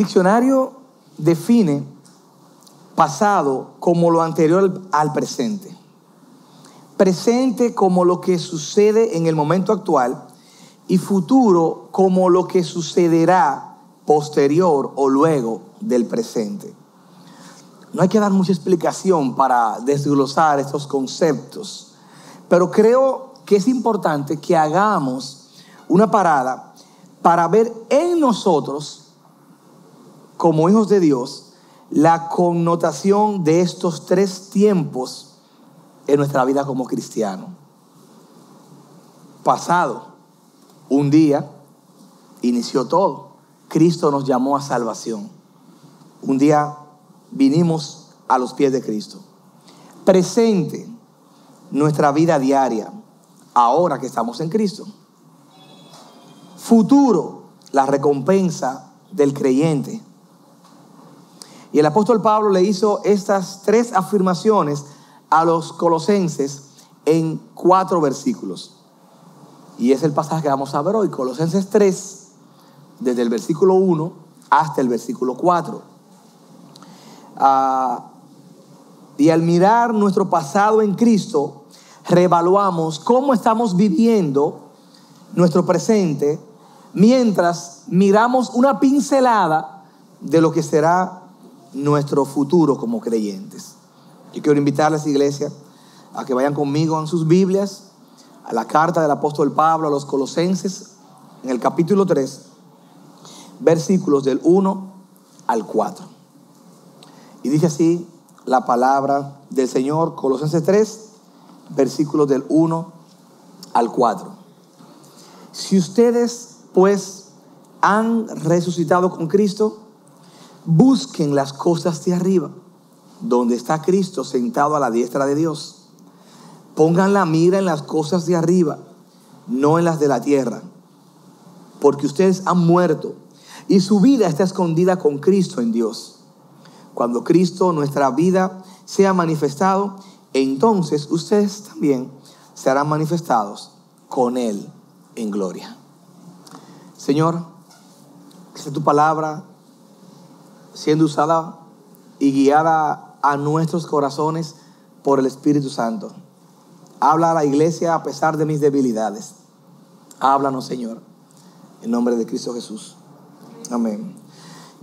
diccionario define pasado como lo anterior al presente. Presente como lo que sucede en el momento actual y futuro como lo que sucederá posterior o luego del presente. No hay que dar mucha explicación para desglosar estos conceptos, pero creo que es importante que hagamos una parada para ver en nosotros, como hijos de Dios, la connotación de estos tres tiempos en nuestra vida como cristiano. Pasado, un día, inició todo. Cristo nos llamó a salvación. Un día vinimos a los pies de Cristo. Presente, nuestra vida diaria, ahora que estamos en Cristo. Futuro, la recompensa del creyente. Y el apóstol Pablo le hizo estas tres afirmaciones a los colosenses en cuatro versículos. Y es el pasaje que vamos a ver hoy, Colosenses 3, desde el versículo 1 hasta el versículo 4. Ah, y al mirar nuestro pasado en Cristo, reevaluamos cómo estamos viviendo nuestro presente mientras miramos una pincelada de lo que será nuestro futuro como creyentes. Yo quiero invitarles, iglesia, a que vayan conmigo en sus Biblias, a la carta del apóstol Pablo a los colosenses, en el capítulo 3, versículos del 1 al 4. Y dice así la palabra del Señor, Colosenses 3, versículos del 1 al 4. Si ustedes pues han resucitado con Cristo, busquen las cosas de arriba, donde está Cristo sentado a la diestra de Dios. Pongan la mira en las cosas de arriba, no en las de la tierra, porque ustedes han muerto y su vida está escondida con Cristo en Dios. Cuando Cristo, nuestra vida, sea manifestado, entonces ustedes también serán manifestados con Él en gloria. Señor, que sea tu palabra siendo usada y guiada a nuestros corazones por el Espíritu Santo. Habla a la iglesia a pesar de mis debilidades. Háblanos, Señor, en nombre de Cristo Jesús. Amén.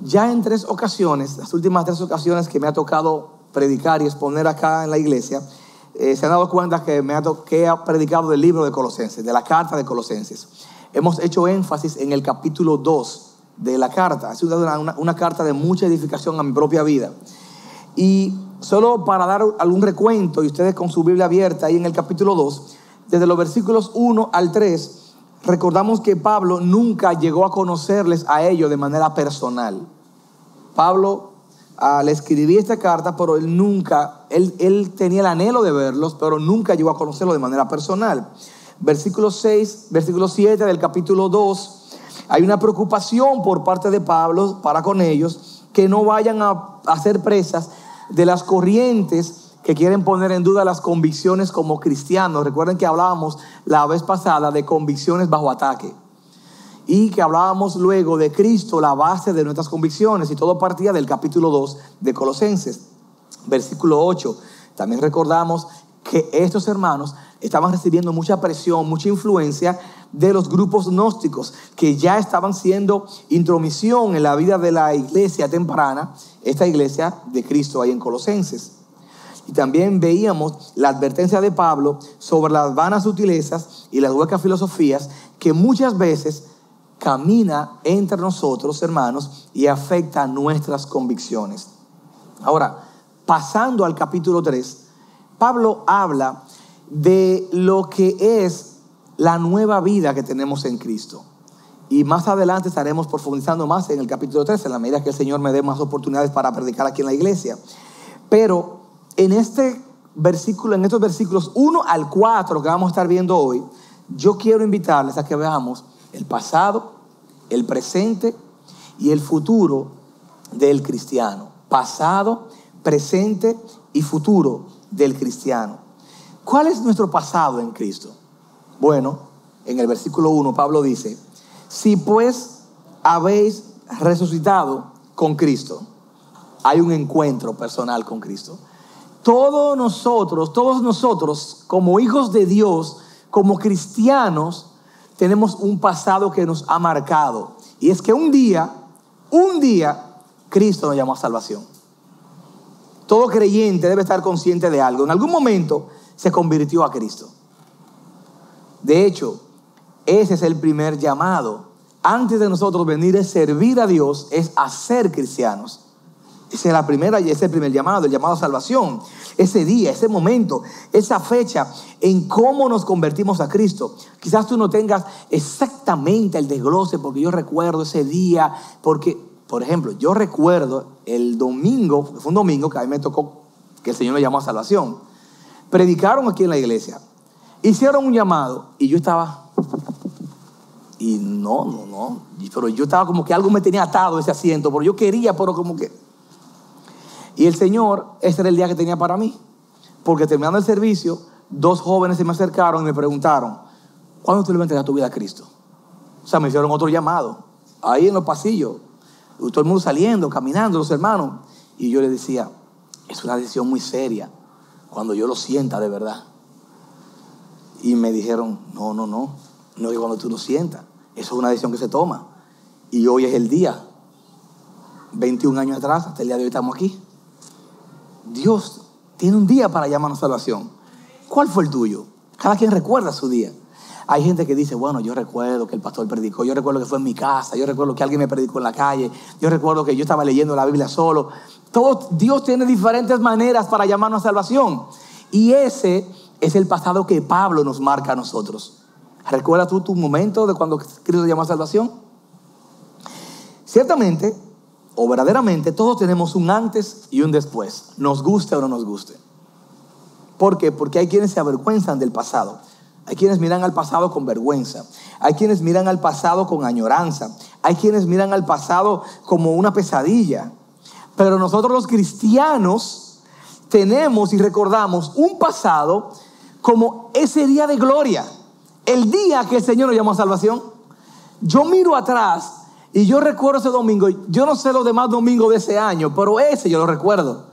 Ya en tres ocasiones, las últimas tres ocasiones que me ha tocado predicar y exponer acá en la iglesia, eh, se han dado cuenta que, me ha que he predicado del libro de Colosenses, de la carta de Colosenses. Hemos hecho énfasis en el capítulo 2 de la carta. Es una, una, una carta de mucha edificación a mi propia vida. Y solo para dar algún recuento, y ustedes con su Biblia abierta ahí en el capítulo 2, desde los versículos 1 al 3, recordamos que Pablo nunca llegó a conocerles a ellos de manera personal. Pablo le escribía esta carta, pero él nunca, él, él tenía el anhelo de verlos, pero nunca llegó a conocerlos de manera personal. Versículo 6, versículo 7 del capítulo 2, hay una preocupación por parte de Pablo para con ellos que no vayan a, ser presas de las corrientes que quieren poner en duda las convicciones como cristianos. Recuerden que hablábamos la vez pasada de convicciones bajo ataque. Y que hablábamos luego de Cristo, la base de nuestras convicciones. Y todo partía del capítulo 2 de Colosenses, versículo 8. También recordamos que estos hermanos estaban recibiendo mucha presión, mucha influencia de los grupos gnósticos que ya estaban siendo intromisión en la vida de la iglesia temprana, esta iglesia de Cristo ahí en Colosenses. Y también veíamos la advertencia de Pablo sobre las vanas sutilezas y las huecas filosofías que muchas veces camina entre nosotros, hermanos, y afecta nuestras convicciones. Ahora, pasando al capítulo 3, Pablo habla de lo que es la nueva vida que tenemos en Cristo. Y más adelante estaremos profundizando más en el capítulo 3, en la medida que el Señor me dé más oportunidades para predicar aquí en la iglesia. Pero en este versículo, en estos versículos 1 al 4 que vamos a estar viendo hoy, yo quiero invitarles a que veamos el pasado, el presente y el futuro del cristiano. Pasado, presente y futuro del cristiano. ¿Cuál es nuestro pasado en Cristo? Bueno, en el versículo 1 Pablo dice, si pues habéis resucitado con Cristo, hay un encuentro personal con Cristo. Todos nosotros, todos nosotros, como hijos de Dios, como cristianos, tenemos un pasado que nos ha marcado. Y es que un día, un día, Cristo nos llamó a salvación. Todo creyente debe estar consciente de algo. En algún momento se convirtió a Cristo. De hecho, ese es el primer llamado. Antes de nosotros venir a servir a Dios, es hacer cristianos. Esa es la primera y ese es el primer llamado, el llamado a salvación. Ese día, ese momento, esa fecha en cómo nos convertimos a Cristo. Quizás tú no tengas exactamente el desglose, porque yo recuerdo ese día, porque, por ejemplo, yo recuerdo el domingo, fue un domingo que a mí me tocó que el Señor me llamó a salvación. Predicaron aquí en la iglesia, hicieron un llamado y yo estaba y no, no, no. Pero yo estaba como que algo me tenía atado ese asiento, porque yo quería, pero como que y el Señor, ese era el día que tenía para mí. Porque terminando el servicio, dos jóvenes se me acercaron y me preguntaron, ¿cuándo tú le vas a entregar tu vida a Cristo? O sea, me hicieron otro llamado, ahí en los pasillos, todo el mundo saliendo, caminando, los hermanos. Y yo le decía, es una decisión muy seria, cuando yo lo sienta de verdad. Y me dijeron, no, no, no, no es cuando tú lo sientas, eso es una decisión que se toma. Y hoy es el día, 21 años atrás, hasta el día de hoy estamos aquí. Dios tiene un día para llamarnos salvación. ¿Cuál fue el tuyo? Cada quien recuerda su día. Hay gente que dice, bueno, yo recuerdo que el pastor predicó, yo recuerdo que fue en mi casa, yo recuerdo que alguien me predicó en la calle, yo recuerdo que yo estaba leyendo la Biblia solo. Dios tiene diferentes maneras para llamarnos salvación. Y ese es el pasado que Pablo nos marca a nosotros. ¿Recuerdas tú tu momento de cuando Cristo llamó a salvación? Ciertamente, o verdaderamente todos tenemos un antes y un después, nos guste o no nos guste. ¿Por qué? Porque hay quienes se avergüenzan del pasado. Hay quienes miran al pasado con vergüenza. Hay quienes miran al pasado con añoranza. Hay quienes miran al pasado como una pesadilla. Pero nosotros los cristianos tenemos y recordamos un pasado como ese día de gloria. El día que el Señor nos llamó a salvación. Yo miro atrás y yo recuerdo ese domingo, yo no sé los demás domingos de ese año, pero ese yo lo recuerdo.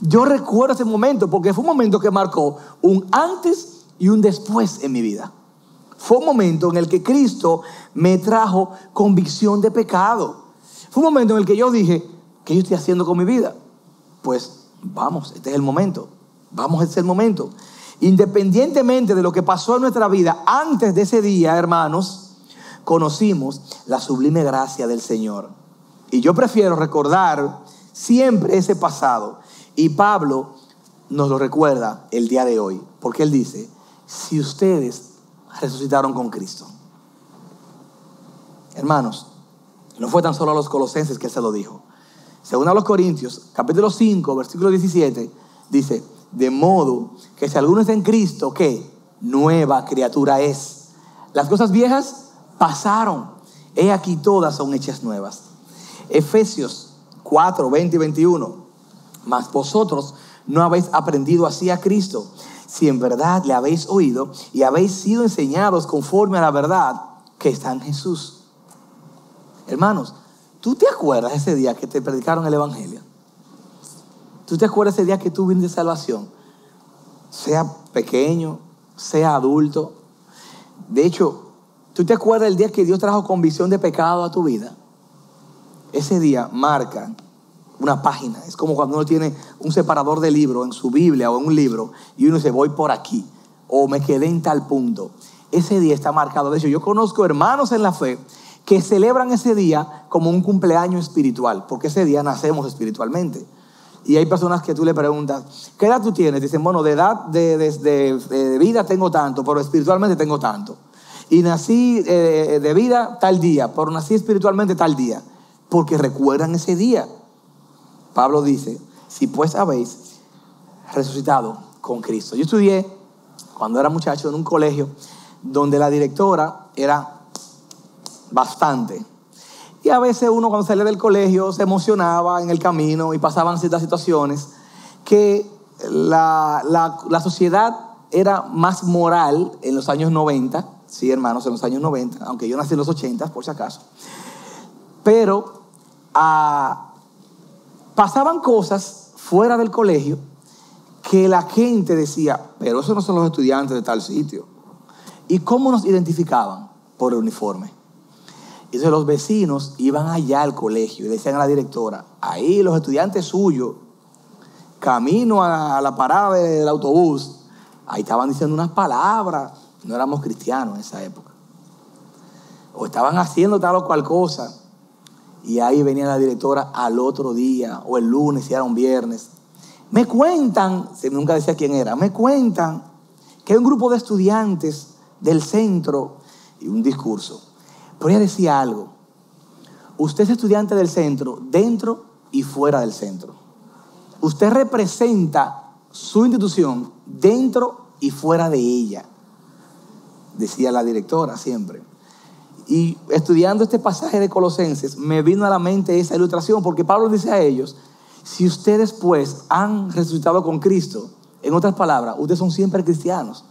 Yo recuerdo ese momento porque fue un momento que marcó un antes y un después en mi vida. Fue un momento en el que Cristo me trajo convicción de pecado. Fue un momento en el que yo dije, ¿qué yo estoy haciendo con mi vida? Pues vamos, este es el momento. Vamos, este es el momento. Independientemente de lo que pasó en nuestra vida antes de ese día, hermanos, conocimos la sublime gracia del Señor. Y yo prefiero recordar siempre ese pasado. Y Pablo nos lo recuerda el día de hoy, porque él dice, si ustedes resucitaron con Cristo. Hermanos, no fue tan solo a los colosenses que se lo dijo. Según a los Corintios, capítulo 5, versículo 17, dice, de modo que si alguno está en Cristo, ¿qué? Nueva criatura es. Las cosas viejas pasaron. He aquí todas son hechas nuevas. Efesios 4, 20 y 21. Mas vosotros no habéis aprendido así a Cristo, si en verdad le habéis oído y habéis sido enseñados conforme a la verdad que está en Jesús. Hermanos, ¿tú te acuerdas ese día que te predicaron el Evangelio? ¿Tú te acuerdas ese día que tú viniste salvación? Sea pequeño, sea adulto. De hecho, ¿Tú te acuerdas del día que Dios trajo convicción de pecado a tu vida? Ese día marca una página. Es como cuando uno tiene un separador de libro en su Biblia o en un libro y uno dice, voy por aquí o me quedé en tal punto. Ese día está marcado. De hecho, yo conozco hermanos en la fe que celebran ese día como un cumpleaños espiritual, porque ese día nacemos espiritualmente. Y hay personas que tú le preguntas, ¿qué edad tú tienes? Dicen, bueno, de edad, de, de vida tengo tanto, pero espiritualmente tengo tanto y nací eh, de vida tal día, pero nací espiritualmente tal día, porque recuerdan ese día. Pablo dice, si pues habéis resucitado con Cristo. Yo estudié cuando era muchacho en un colegio donde la directora era bastante. Y a veces uno cuando salía del colegio se emocionaba en el camino y pasaban ciertas situaciones que la, la, sociedad era más moral en los años 90 sí, hermanos, en los años 90, aunque yo nací en los 80, por si acaso. Pero ah, pasaban cosas fuera del colegio que la gente decía, pero esos no son los estudiantes de tal sitio. ¿Y cómo nos identificaban? Por el uniforme. Entonces los vecinos iban allá al colegio y decían a la directora, ahí los estudiantes suyos, camino a la parada del autobús, ahí estaban diciendo unas palabras, no éramos cristianos en esa época. O estaban haciendo tal o cual cosa. Y ahí venía la directora al otro día, o el lunes, si era un viernes. Me cuentan, nunca decía quién era, me cuentan que hay un grupo de estudiantes del centro y un discurso. Pero ella decía algo. Usted es estudiante del centro, dentro y fuera del centro. Usted representa su institución dentro y fuera de ella, decía la directora siempre. Y estudiando este pasaje de Colosenses, me vino a la mente esa ilustración, porque Pablo dice a ellos, si ustedes pues han resucitado con Cristo, en otras palabras, ustedes son siempre cristianos.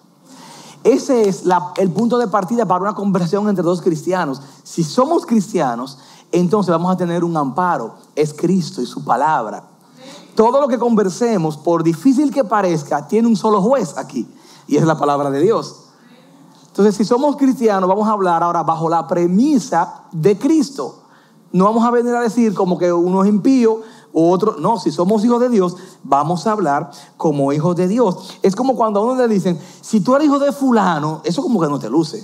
Ese es el punto de partida para una conversación entre dos cristianos. Si somos cristianos, entonces vamos a tener un amparo. Es Cristo y su palabra. Todo lo que conversemos, por difícil que parezca, tiene un solo juez aquí. Y es la palabra de Dios. Entonces, si somos cristianos, vamos a hablar ahora bajo la premisa de Cristo. No vamos a venir a decir como que uno es impío o otro. No, si somos hijos de Dios, vamos a hablar como hijos de Dios. Es como cuando a uno le dicen, si tú eres hijo de fulano, eso como que no te luce.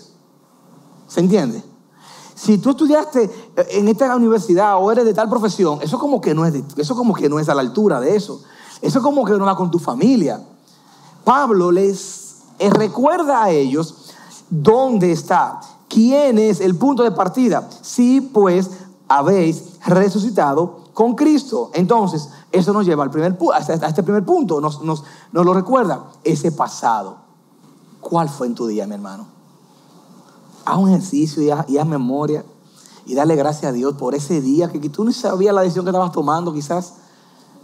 ¿Se entiende? Si tú estudiaste en esta universidad o eres de tal profesión, eso como que no es, eso como que no es a la altura de eso. Eso como que no va con tu familia. Pablo les eh, recuerda a ellos dónde está, quién es el punto de partida. Si pues habéis resucitado con Cristo. Entonces, eso nos lleva al primer, a este primer punto, nos, nos, nos lo recuerda, ese pasado. ¿Cuál fue en tu día, mi hermano? haz un ejercicio y haz, memoria y dale gracias a Dios por ese día que, tú no sabías la decisión que estabas tomando, quizás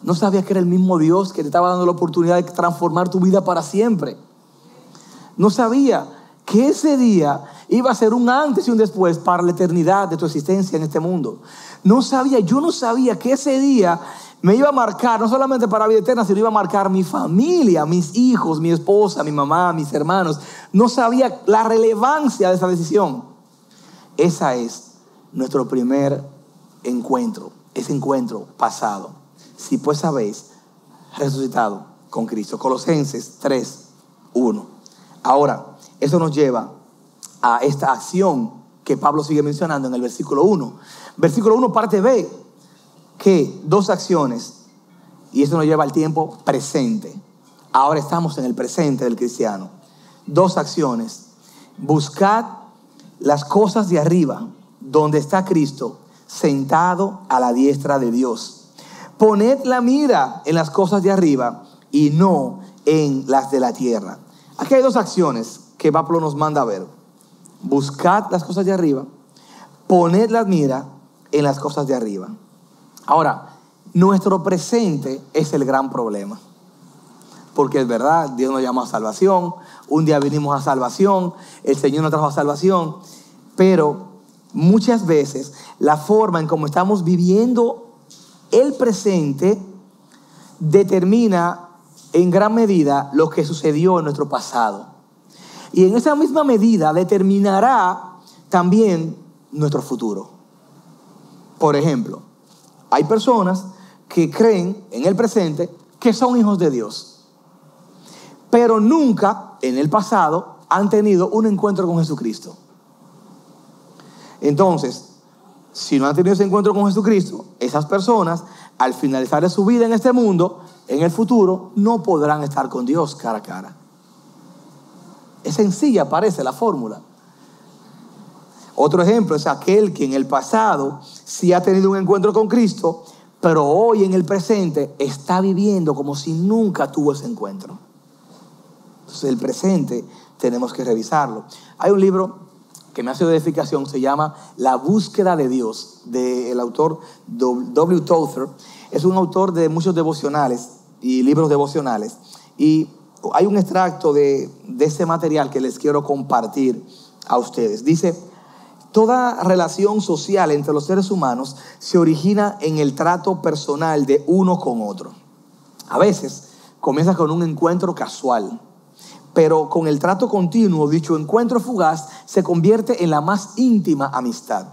no sabías que era el mismo Dios que te estaba dando la oportunidad de transformar tu vida para siempre. No sabía que ese día iba a ser un antes y un después para la eternidad de tu existencia en este mundo. No sabía, yo no sabía que ese día me iba a marcar, no solamente para vida eterna, sino iba a marcar mi familia, mis hijos, mi esposa, mi mamá, mis hermanos. No sabía la relevancia de esa decisión. Esa es nuestro primer encuentro, ese encuentro pasado. Si pues sabéis, resucitado con Cristo. Colosenses 3, 1. Ahora, eso nos lleva a esta acción que Pablo sigue mencionando en el versículo 1. Versículo 1, parte B que dos acciones, y eso nos lleva al tiempo presente. Ahora estamos en el presente del cristiano. Dos acciones. Buscad las cosas de arriba, donde está Cristo, sentado a la diestra de Dios. Poned la mira en las cosas de arriba y no en las de la tierra. Aquí hay dos acciones que Pablo nos manda a ver. Buscad las cosas de arriba, poned la mira en las cosas de arriba. Ahora, nuestro presente es el gran problema. Porque es verdad, Dios nos llama a salvación, un día vinimos a salvación, el Señor nos trajo a salvación, pero muchas veces la forma en cómo estamos viviendo el presente determina en gran medida lo que sucedió en nuestro pasado. Y en esa misma medida determinará también nuestro futuro. Por ejemplo, hay personas que creen en el presente que son hijos de Dios, pero nunca en el pasado han tenido un encuentro con Jesucristo. Entonces, si no han tenido ese encuentro con Jesucristo, esas personas, al finalizar su vida en este mundo, en el futuro, no podrán estar con Dios cara a cara. Es sencilla, parece la fórmula. Otro ejemplo es aquel que en el pasado sí ha tenido un encuentro con Cristo, pero hoy en el presente está viviendo como si nunca tuvo ese encuentro. Entonces el presente tenemos que revisarlo. Hay un libro que me ha sido de edificación, se llama La búsqueda de Dios, del autor W. Tozer. Es un autor de muchos devocionales y libros devocionales. Y hay un extracto de, de ese material que les quiero compartir a ustedes. Dice, Toda relación social entre los seres humanos se origina en el trato personal de uno con otro. A veces comienza con un encuentro casual, pero con el trato continuo, dicho encuentro fugaz, se convierte en la más íntima amistad.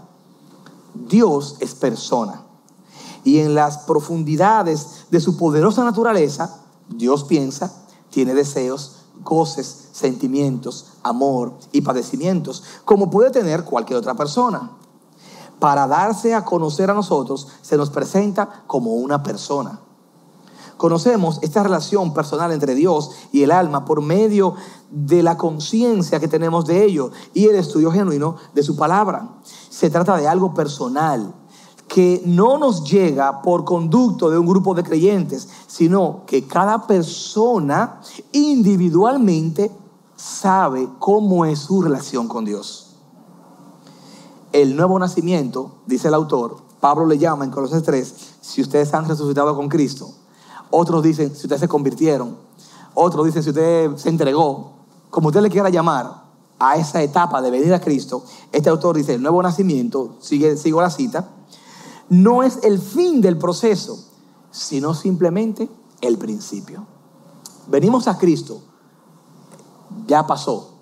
Dios es persona. Y en las profundidades de su poderosa naturaleza, Dios piensa, tiene deseos, goces, sentimientos, amor y padecimientos, como puede tener cualquier otra persona. Para darse a conocer a nosotros, se nos presenta como una persona. Conocemos esta relación personal entre Dios y el alma por medio de la conciencia que tenemos de ello y el estudio genuino de su palabra. Se trata de algo personal que no nos llega por conducto de un grupo de creyentes, sino que cada persona individualmente sabe cómo es su relación con Dios. El nuevo nacimiento, dice el autor, Pablo le llama en Colosenses 3, si ustedes han resucitado con Cristo. Otros dicen, si ustedes se convirtieron. Otros dicen, si usted se entregó. Como usted le quiera llamar a esa etapa de venir a Cristo, este autor dice, el nuevo nacimiento, sigue, sigo la cita, no es el fin del proceso, sino simplemente el principio. Venimos a Cristo, ya pasó.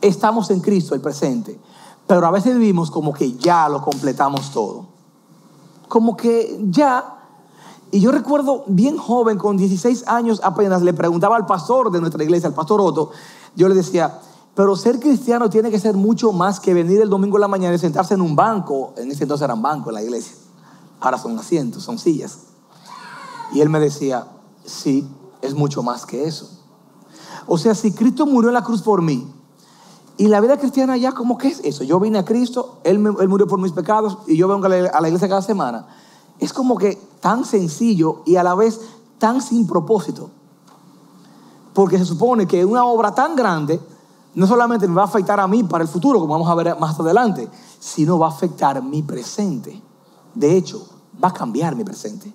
Estamos en Cristo, el presente. Pero a veces vivimos como que ya lo completamos todo. Como que ya. Y yo recuerdo bien joven, con 16 años apenas, le preguntaba al pastor de nuestra iglesia, al pastor Otto, yo le decía, pero ser cristiano tiene que ser mucho más que venir el domingo en la mañana y sentarse en un banco. En ese entonces eran bancos en la iglesia. Ahora son asientos, son sillas. Y él me decía, sí, es mucho más que eso. O sea, si Cristo murió en la cruz por mí, y la vida cristiana ya, ¿cómo que es eso? Yo vine a Cristo, él, murió por mis pecados y yo vengo a la, iglesia cada semana. Es como que tan sencillo y a la vez tan sin propósito. Porque se supone que una obra tan grande no solamente me va a afectar a mí para el futuro, como vamos a ver más adelante, sino va a afectar mi presente. De hecho, va a cambiar mi presente.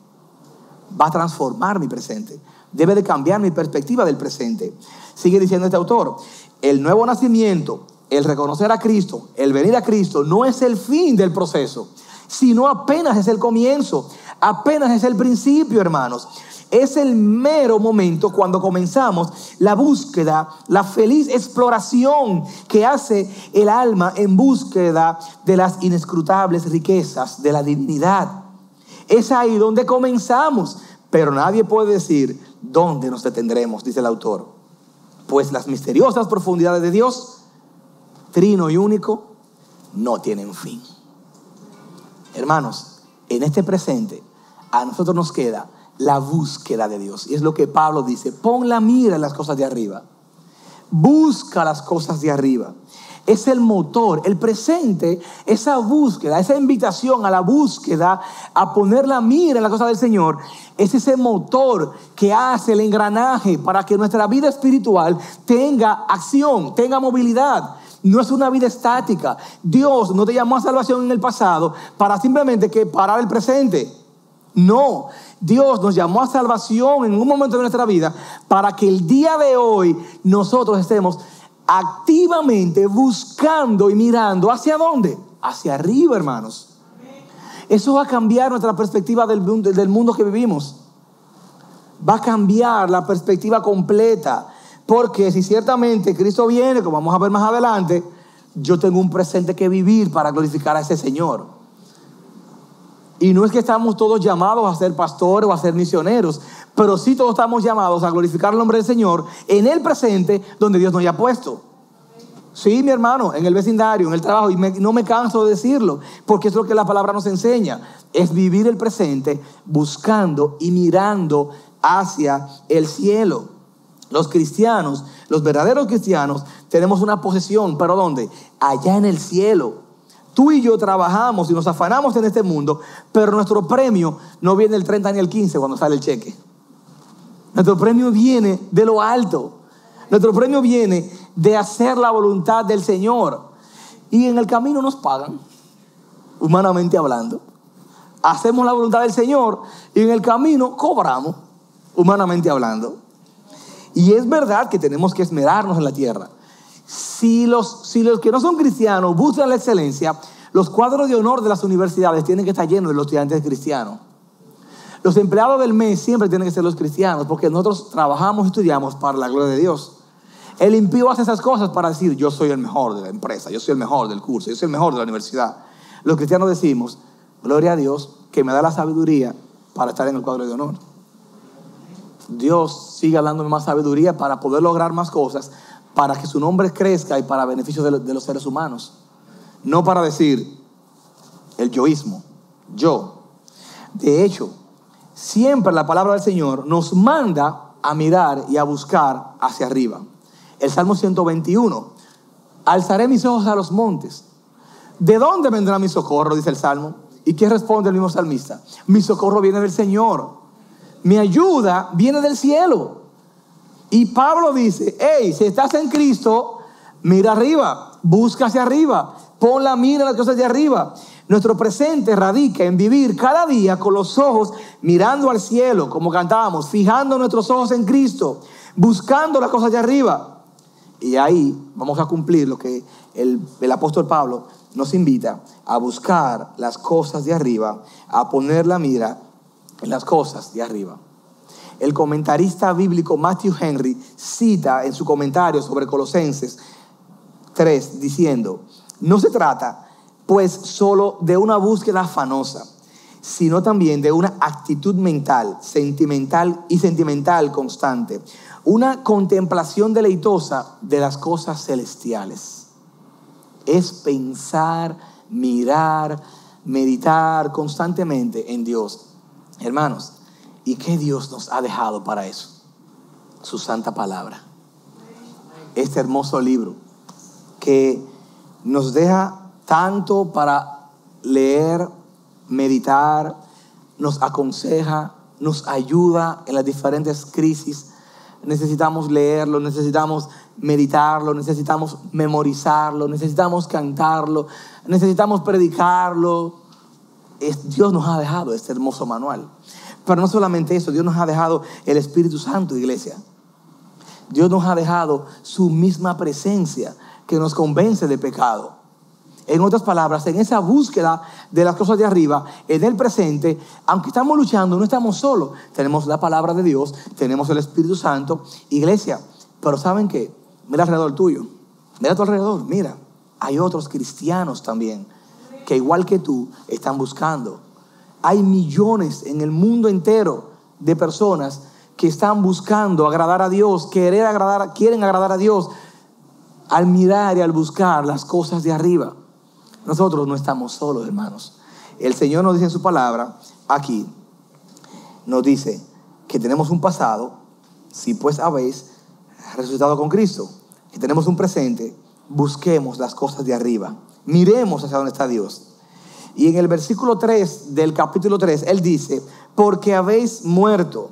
Va a transformar mi presente. Debe de cambiar mi perspectiva del presente. Sigue diciendo este autor, el nuevo nacimiento, el reconocer a Cristo, el venir a Cristo, no es el fin del proceso, sino apenas es el comienzo, apenas es el principio, hermanos. Es el mero momento cuando comenzamos la búsqueda, la feliz exploración que hace el alma en búsqueda de las inescrutables riquezas de la divinidad. Es ahí donde comenzamos, pero nadie puede decir dónde nos detendremos, dice el autor. Pues las misteriosas profundidades de Dios, trino y único, no tienen fin. Hermanos, en este presente a nosotros nos queda la búsqueda de Dios. Y es lo que Pablo dice, pon la mira en las cosas de arriba. Busca las cosas de arriba. Es el motor, el presente, esa búsqueda, esa invitación a la búsqueda, a poner la mira en las cosas del Señor, es ese motor que hace el engranaje para que nuestra vida espiritual tenga acción, tenga movilidad. No es una vida estática. Dios no te llamó a salvación en el pasado para simplemente que parar el presente. No, Dios nos llamó a salvación en un momento de nuestra vida para que el día de hoy nosotros estemos activamente buscando y mirando hacia dónde? Hacia arriba, hermanos. Eso va a cambiar nuestra perspectiva del del mundo que vivimos. Va a cambiar la perspectiva completa. Porque si ciertamente Cristo viene, como vamos a ver más adelante, yo tengo un presente que vivir para glorificar a ese Señor. Y no es que estamos todos llamados a ser pastores o a ser misioneros, pero sí todos estamos llamados a glorificar el nombre del Señor en el presente donde Dios nos haya puesto. Sí, mi hermano, en el vecindario, en el trabajo, y no me canso de decirlo, porque es lo que la palabra nos enseña, es vivir el presente buscando y mirando hacia el cielo. Los cristianos, los verdaderos cristianos, tenemos una posesión, pero ¿dónde? Allá en el cielo. Tú y yo trabajamos y nos afanamos en este mundo, pero nuestro premio no viene el 30 ni el 15 cuando sale el cheque. Nuestro premio viene de lo alto. Nuestro premio viene de hacer la voluntad del Señor. Y en el camino nos pagan, humanamente hablando. Hacemos la voluntad del Señor y en el camino cobramos, humanamente hablando. Y es verdad que tenemos que esmerarnos en la tierra si los, si los que no son cristianos buscan la excelencia, Los cuadros de honor de las universidades tienen que estar llenos de los estudiantes cristianos. Los empleados del mes siempre tienen que ser los cristianos, porque nosotros trabajamos y estudiamos para la gloria de Dios. El impío hace esas cosas para decir, yo soy el mejor de la empresa, yo soy el mejor del curso, yo soy el mejor de la universidad. Los cristianos decimos, gloria a Dios, que me da la sabiduría para estar en el cuadro de honor. Dios sigue dándome más sabiduría para poder lograr más cosas, para que su nombre crezca y para beneficio de, los seres humanos. No para decir el yoísmo, yo. De hecho, siempre la palabra del Señor nos manda a mirar y a buscar hacia arriba. El Salmo 121, alzaré mis ojos a los montes. ¿De dónde vendrá mi socorro? Dice el Salmo. ¿Y qué responde el mismo salmista? Mi socorro viene del Señor. Mi ayuda viene del cielo. Y Pablo dice, hey, si estás en Cristo, mira arriba, busca hacia arriba, pon la mira en las cosas de arriba. Nuestro presente radica en vivir cada día con los ojos mirando al cielo, como cantábamos, fijando nuestros ojos en Cristo, buscando las cosas de arriba. Y ahí vamos a cumplir lo que el, el apóstol Pablo nos invita a buscar las cosas de arriba, a poner la mira en las cosas de arriba. El comentarista bíblico Matthew Henry cita en su comentario sobre Colosenses 3 diciendo, no se trata pues solo de una búsqueda afanosa, sino también de una actitud mental, sentimental y sentimental constante, una contemplación deleitosa de las cosas celestiales. Es pensar, mirar, meditar constantemente en Dios. Hermanos, ¿y qué Dios nos ha dejado para eso? Su santa palabra. Este hermoso libro que nos deja tanto para leer, meditar, nos aconseja, nos ayuda en las diferentes crisis. Necesitamos leerlo, necesitamos meditarlo, necesitamos memorizarlo, necesitamos cantarlo, necesitamos predicarlo. Dios nos ha dejado este hermoso manual. Pero no solamente eso, Dios nos ha dejado el Espíritu Santo, iglesia. Dios nos ha dejado su misma presencia que nos convence de pecado. En otras palabras, en esa búsqueda de las cosas de arriba, en el presente, aunque estamos luchando, no estamos solos. Tenemos la palabra de Dios, tenemos el Espíritu Santo, iglesia. Pero ¿saben qué? Mira alrededor tuyo, mira a tu alrededor, mira. Hay otros cristianos también que igual que tú están buscando. Hay millones en el mundo entero de personas que están buscando agradar a Dios, querer agradar, quieren agradar a Dios al mirar y al buscar las cosas de arriba. Nosotros no estamos solos, hermanos. El Señor nos dice en su palabra, aquí, nos dice que tenemos un pasado, si pues habéis resucitado con Cristo, y tenemos un presente, busquemos las cosas de arriba, miremos hacia dónde está Dios. Y en el versículo 3 del capítulo 3, Él dice, porque habéis muerto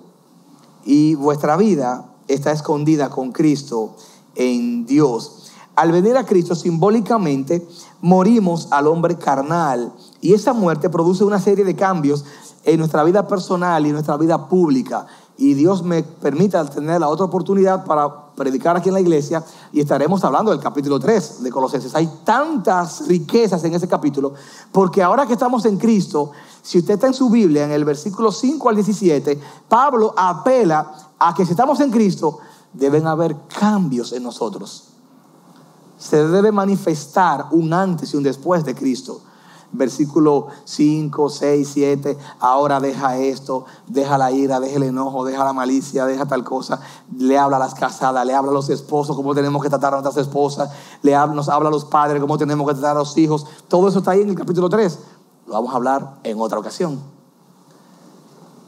y vuestra vida está escondida con Cristo en Dios. Al venir a Cristo simbólicamente morimos al hombre carnal y esa muerte produce una serie de cambios en nuestra vida personal y en nuestra vida pública. Y Dios me permita tener la otra oportunidad para predicar aquí en la iglesia y estaremos hablando del capítulo 3 de Colosenses. Hay tantas riquezas en ese capítulo porque ahora que estamos en Cristo, si usted está en su Biblia, en el versículo 5 al 17, Pablo apela a que si estamos en Cristo, deben haber cambios en nosotros se debe manifestar un antes y un después de Cristo. Versículo 5, 6, 7, ahora deja esto, deja la ira, deja el enojo, deja la malicia, deja tal cosa. Le habla a las casadas, le habla a los esposos, cómo tenemos que tratar a nuestras esposas, le habla, nos habla a los padres, cómo tenemos que tratar a los hijos. Todo eso está ahí en el capítulo 3. Lo vamos a hablar en otra ocasión.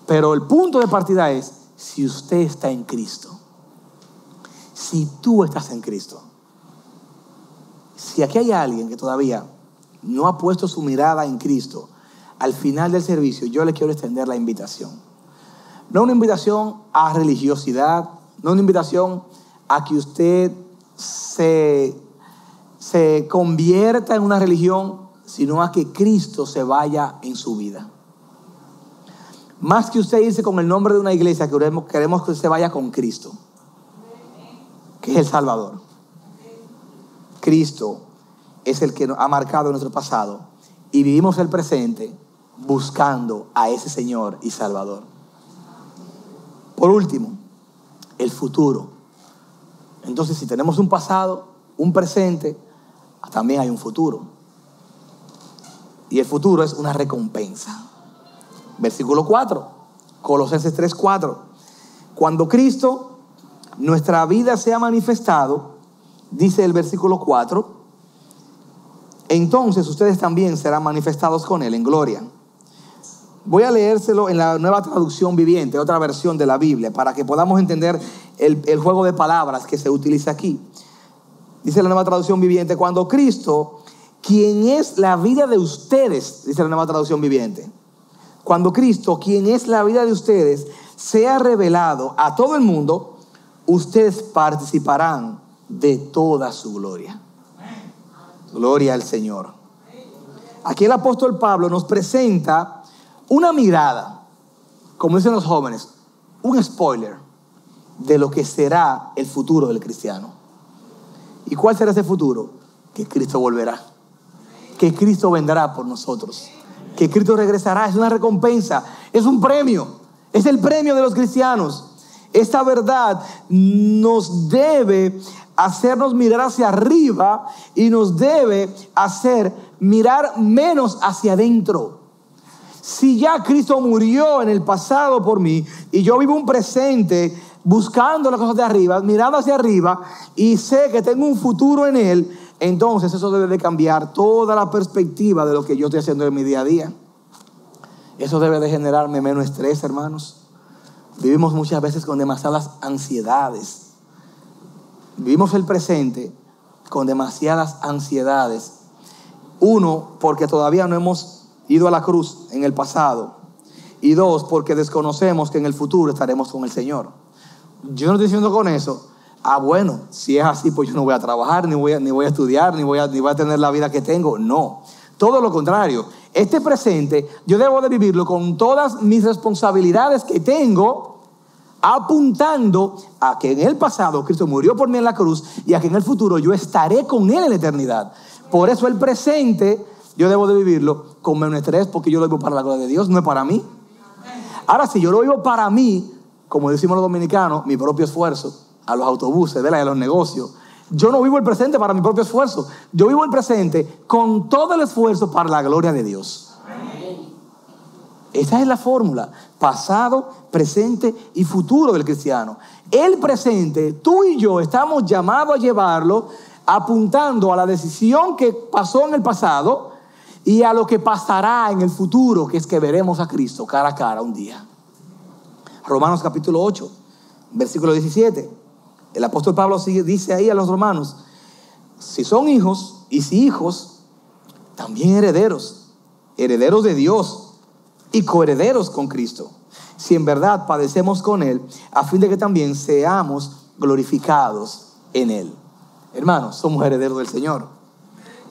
Pero el punto de partida es, si usted está en Cristo, si tú estás en Cristo, si aquí hay alguien que todavía no ha puesto su mirada en Cristo, al final del servicio yo le quiero extender la invitación. No una invitación a religiosidad, no una invitación a que usted se, se convierta en una religión, sino a que Cristo se vaya en su vida. Más que usted irse con el nombre de una iglesia, queremos, queremos que usted vaya con Cristo, que es el Salvador. Cristo es el que ha marcado nuestro pasado y vivimos el presente buscando a ese Señor y Salvador. Por último, el futuro. Entonces, si tenemos un pasado, un presente, también hay un futuro. Y el futuro es una recompensa. Versículo 4, Colosenses 3, 4. Cuando Cristo, nuestra vida, sea manifestado, dice el versículo 4, entonces ustedes también serán manifestados con Él en gloria. Voy a leérselo en la nueva traducción viviente, otra versión de la Biblia, para que podamos entender el, el, juego de palabras que se utiliza aquí. Dice la nueva traducción viviente, cuando Cristo, quien es la vida de ustedes, dice la nueva traducción viviente, cuando Cristo, quien es la vida de ustedes, sea revelado a todo el mundo, ustedes participarán de toda su gloria. Gloria al Señor. Aquí el apóstol Pablo nos presenta una mirada, como dicen los jóvenes, un spoiler de lo que será el futuro del cristiano. ¿Y cuál será ese futuro? Que Cristo volverá. Que Cristo vendrá por nosotros. Que Cristo regresará. Es una recompensa. Es un premio. Es el premio de los cristianos. Esta verdad nos debe hacernos mirar hacia arriba y nos debe hacer mirar menos hacia adentro. Si ya Cristo murió en el pasado por mí y yo vivo un presente buscando las cosas de arriba, mirando hacia arriba y sé que tengo un futuro en Él, entonces eso debe de cambiar toda la perspectiva de lo que yo estoy haciendo en mi día a día. Eso debe de generarme menos estrés, hermanos. Vivimos muchas veces con demasiadas ansiedades Vivimos el presente con demasiadas ansiedades. Uno, porque todavía no hemos ido a la cruz en el pasado. Y dos, porque desconocemos que en el futuro estaremos con el Señor. Yo no estoy diciendo con eso, ah, bueno, si es así, pues yo no voy a trabajar, ni voy a, ni voy a estudiar, ni voy a, ni voy a tener la vida que tengo. No, todo lo contrario. Este presente yo debo de vivirlo con todas mis responsabilidades que tengo apuntando a que en el pasado Cristo murió por mí en la cruz y a que en el futuro yo estaré con Él en la eternidad. Por eso el presente yo debo de vivirlo con menos estrés porque yo lo vivo para la gloria de Dios, no es para mí. Ahora, si yo lo vivo para mí, como decimos los dominicanos, mi propio esfuerzo, a los autobuses, a los negocios, yo no vivo el presente para mi propio esfuerzo. Yo vivo el presente con todo el esfuerzo para la gloria de Dios. Esa es la fórmula, pasado, presente y futuro del cristiano. El presente, tú y yo estamos llamados a llevarlo apuntando a la decisión que pasó en el pasado y a lo que pasará en el futuro, que es que veremos a Cristo cara a cara un día. Romanos capítulo 8, versículo 17. El apóstol Pablo dice ahí a los romanos, si son hijos y si hijos, también herederos, herederos de Dios y coherederos con Cristo, si en verdad padecemos con Él, a fin de que también seamos glorificados en Él. Hermanos, somos herederos del Señor.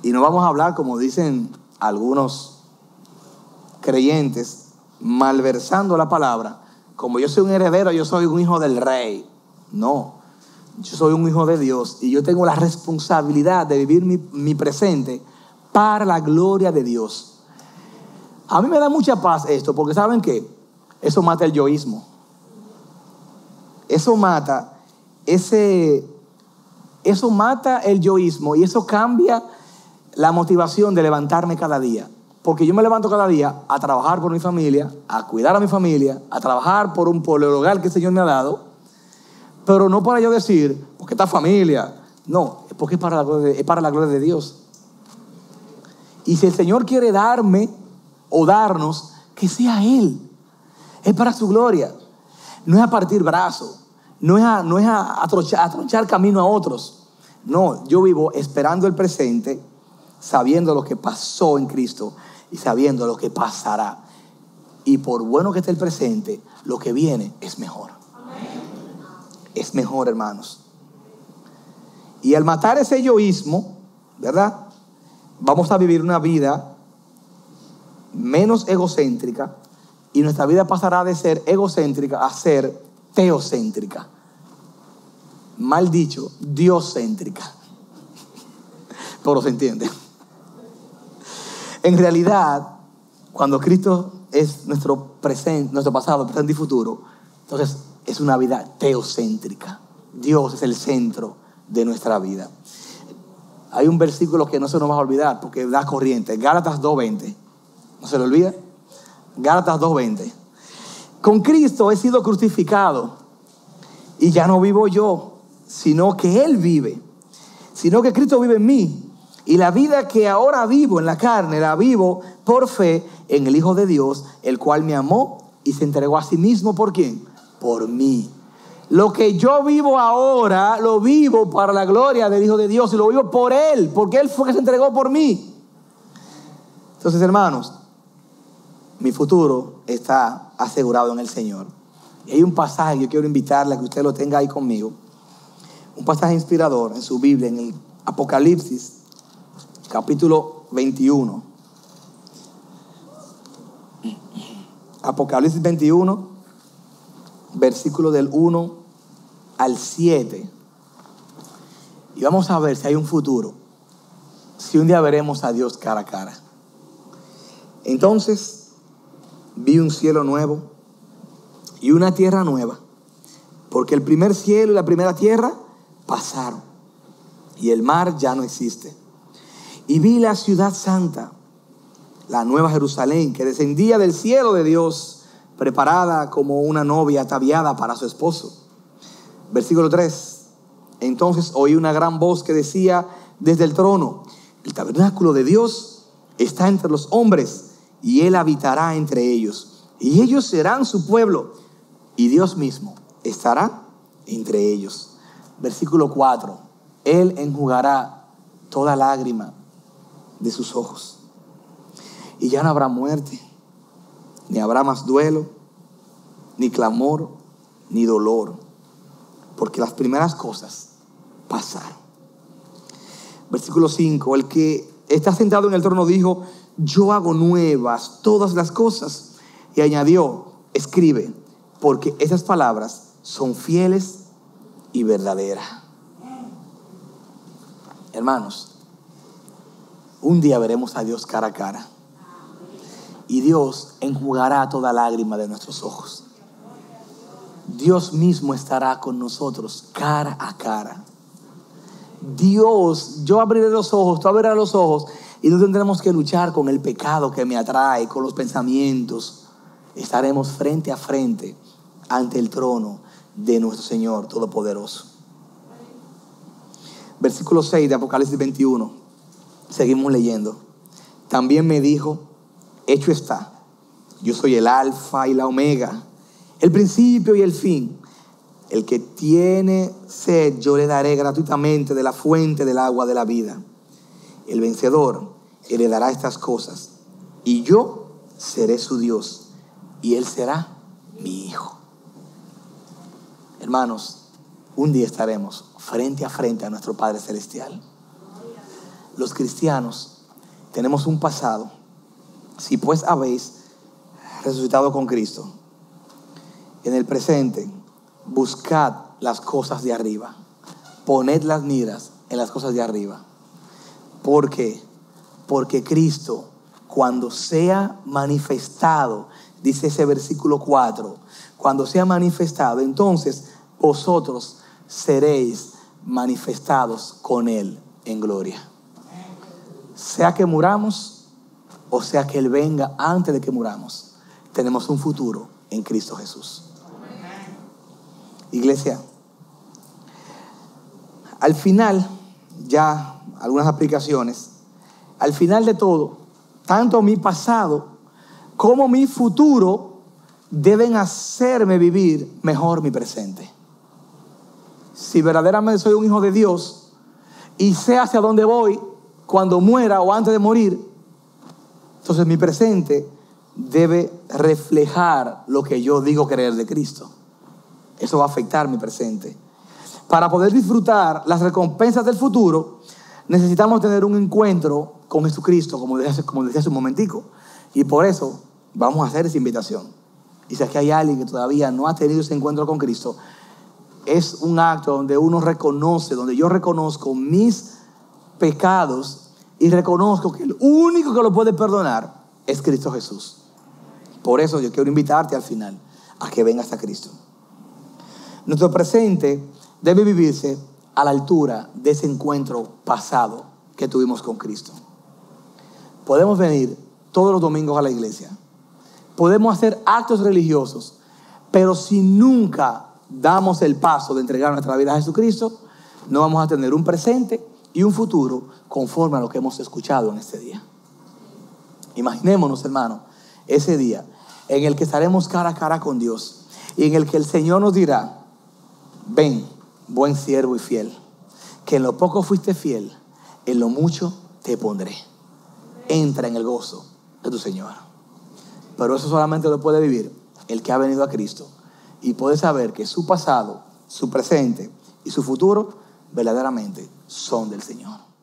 Y no vamos a hablar, como dicen algunos creyentes, malversando la palabra, como yo soy un heredero, yo soy un hijo del rey. No, yo soy un hijo de Dios y yo tengo la responsabilidad de vivir mi, mi presente para la gloria de Dios. A mí me da mucha paz esto, porque ¿saben qué? Eso mata el yoísmo. Eso mata ese eso mata el yoísmo y eso cambia la motivación de levantarme cada día. Porque yo me levanto cada día a trabajar por mi familia, a cuidar a mi familia, a trabajar por un pueblo hogar que el Señor me ha dado, pero no para yo decir, porque esta familia, no, porque es para la es para la gloria de Dios. Y si el Señor quiere darme o darnos, que sea Él. Es para su gloria. No es a partir brazo, no es a, no es a, a camino a otros. No, yo vivo esperando el presente, sabiendo lo que pasó en Cristo y sabiendo lo que pasará. Y por bueno que esté el presente, lo que viene es mejor. Es mejor, hermanos. Y al matar ese yoísmo, ¿verdad? Vamos a vivir una vida menos egocéntrica y nuestra vida pasará de ser egocéntrica a ser teocéntrica. Mal dicho, dioscéntrica. Pero se entiende. En realidad, cuando Cristo es nuestro presente, nuestro pasado, presente y futuro, entonces es una vida teocéntrica. Dios es el centro de nuestra vida. Hay un versículo que no se nos va a olvidar porque da corriente. Gálatas 2.20. ¿No se le olvida? Gálatas 2.20. Con Cristo he sido crucificado y ya no vivo yo, sino que Él vive. Sino que Cristo vive en mí. Y la vida que ahora vivo en la carne, la vivo por fe en el Hijo de Dios, el cual me amó y se entregó a sí mismo por quién? Por mí. Lo que yo vivo ahora, lo vivo para la gloria del Hijo de Dios y lo vivo por Él, porque Él fue que se entregó por mí. Entonces, hermanos, mi futuro está asegurado en el Señor. Y hay un pasaje, yo quiero invitarle a que usted lo tenga ahí conmigo. Un pasaje inspirador en su Biblia, en el Apocalipsis, capítulo 21. Apocalipsis 21 versículo del 1 al 7. Y vamos a ver si hay un futuro, si un día veremos a Dios cara a cara. Entonces vi un cielo nuevo y una tierra nueva, porque el primer cielo y la primera tierra pasaron y el mar ya no existe. Y vi la ciudad santa, la nueva Jerusalén, que descendía del cielo de Dios preparada como una novia ataviada para su esposo. Versículo 3. Entonces oí una gran voz que decía desde el trono, el tabernáculo de Dios está entre los hombres y Él habitará entre ellos. Y ellos serán su pueblo y Dios mismo estará entre ellos. Versículo 4. Él enjugará toda lágrima de sus ojos. Y ya no habrá muerte ni habrá más duelo, ni clamor, ni dolor, porque las primeras cosas pasaron. Versículo 5, el que está sentado en el trono dijo, yo hago nuevas todas las cosas. Y añadió, escribe, porque esas palabras son fieles y verdaderas. Hermanos, un día veremos a Dios cara a cara y Dios enjugará toda lágrima de nuestros ojos. Dios mismo estará con nosotros cara a cara. Dios, yo abriré los ojos, tú abrirás los ojos y no tendremos que luchar con el pecado que me atrae, con los pensamientos. Estaremos frente a frente ante el trono de nuestro Señor Todopoderoso. Versículo 6 de Apocalipsis 21. Seguimos leyendo. También me dijo, hecho está. Yo soy el alfa y la omega, el principio y el fin. El que tiene sed, yo le daré gratuitamente de la fuente del agua de la vida. El vencedor heredará estas cosas. Y yo seré su Dios. Y él será mi hijo. Hermanos, un día estaremos frente a frente a nuestro Padre Celestial. Los cristianos tenemos un pasado si pues habéis resucitado con Cristo, en el presente, buscad las cosas de arriba. Poned las miras en las cosas de arriba. ¿Por qué? Porque Cristo, cuando sea manifestado, dice ese versículo 4, cuando sea manifestado, entonces vosotros seréis manifestados con Él en gloria. Sea que muramos, o sea que Él venga antes de que muramos, tenemos un futuro en Cristo Jesús. Iglesia, al final, ya algunas aplicaciones, al final de todo, tanto mi pasado como mi futuro deben hacerme vivir mejor mi presente. Si verdaderamente soy un hijo de Dios y sé hacia dónde voy cuando muera o antes de morir, entonces mi presente debe reflejar lo que yo digo creer de Cristo. Eso va a afectar mi presente. Para poder disfrutar las recompensas del futuro, necesitamos tener un encuentro con Jesucristo, como decía, como decía hace un momentico. Y por eso vamos a hacer esa invitación. Y si aquí hay alguien que todavía no ha tenido ese encuentro con Cristo, es un acto donde uno reconoce, donde yo reconozco mis pecados y reconozco que el único que lo puede perdonar es Cristo Jesús. Por eso yo quiero invitarte al final a que vengas a Cristo. Nuestro presente debe vivirse a la altura de ese encuentro pasado que tuvimos con Cristo. Podemos venir todos los domingos a la iglesia. Podemos hacer actos religiosos, pero si nunca damos el paso de entregar nuestra vida a Jesucristo, no vamos a tener un presente y un futuro conforme a lo que hemos escuchado en este día. Imaginémonos, hermano, ese día en el que estaremos cara a cara con Dios y en el que el Señor nos dirá, ven, buen siervo y fiel, que en lo poco fuiste fiel, en lo mucho te pondré. Entra en el gozo de tu Señor. Pero eso solamente lo puede vivir el que ha venido a Cristo y puede saber que su pasado, su presente y su futuro verdaderamente son del Señor.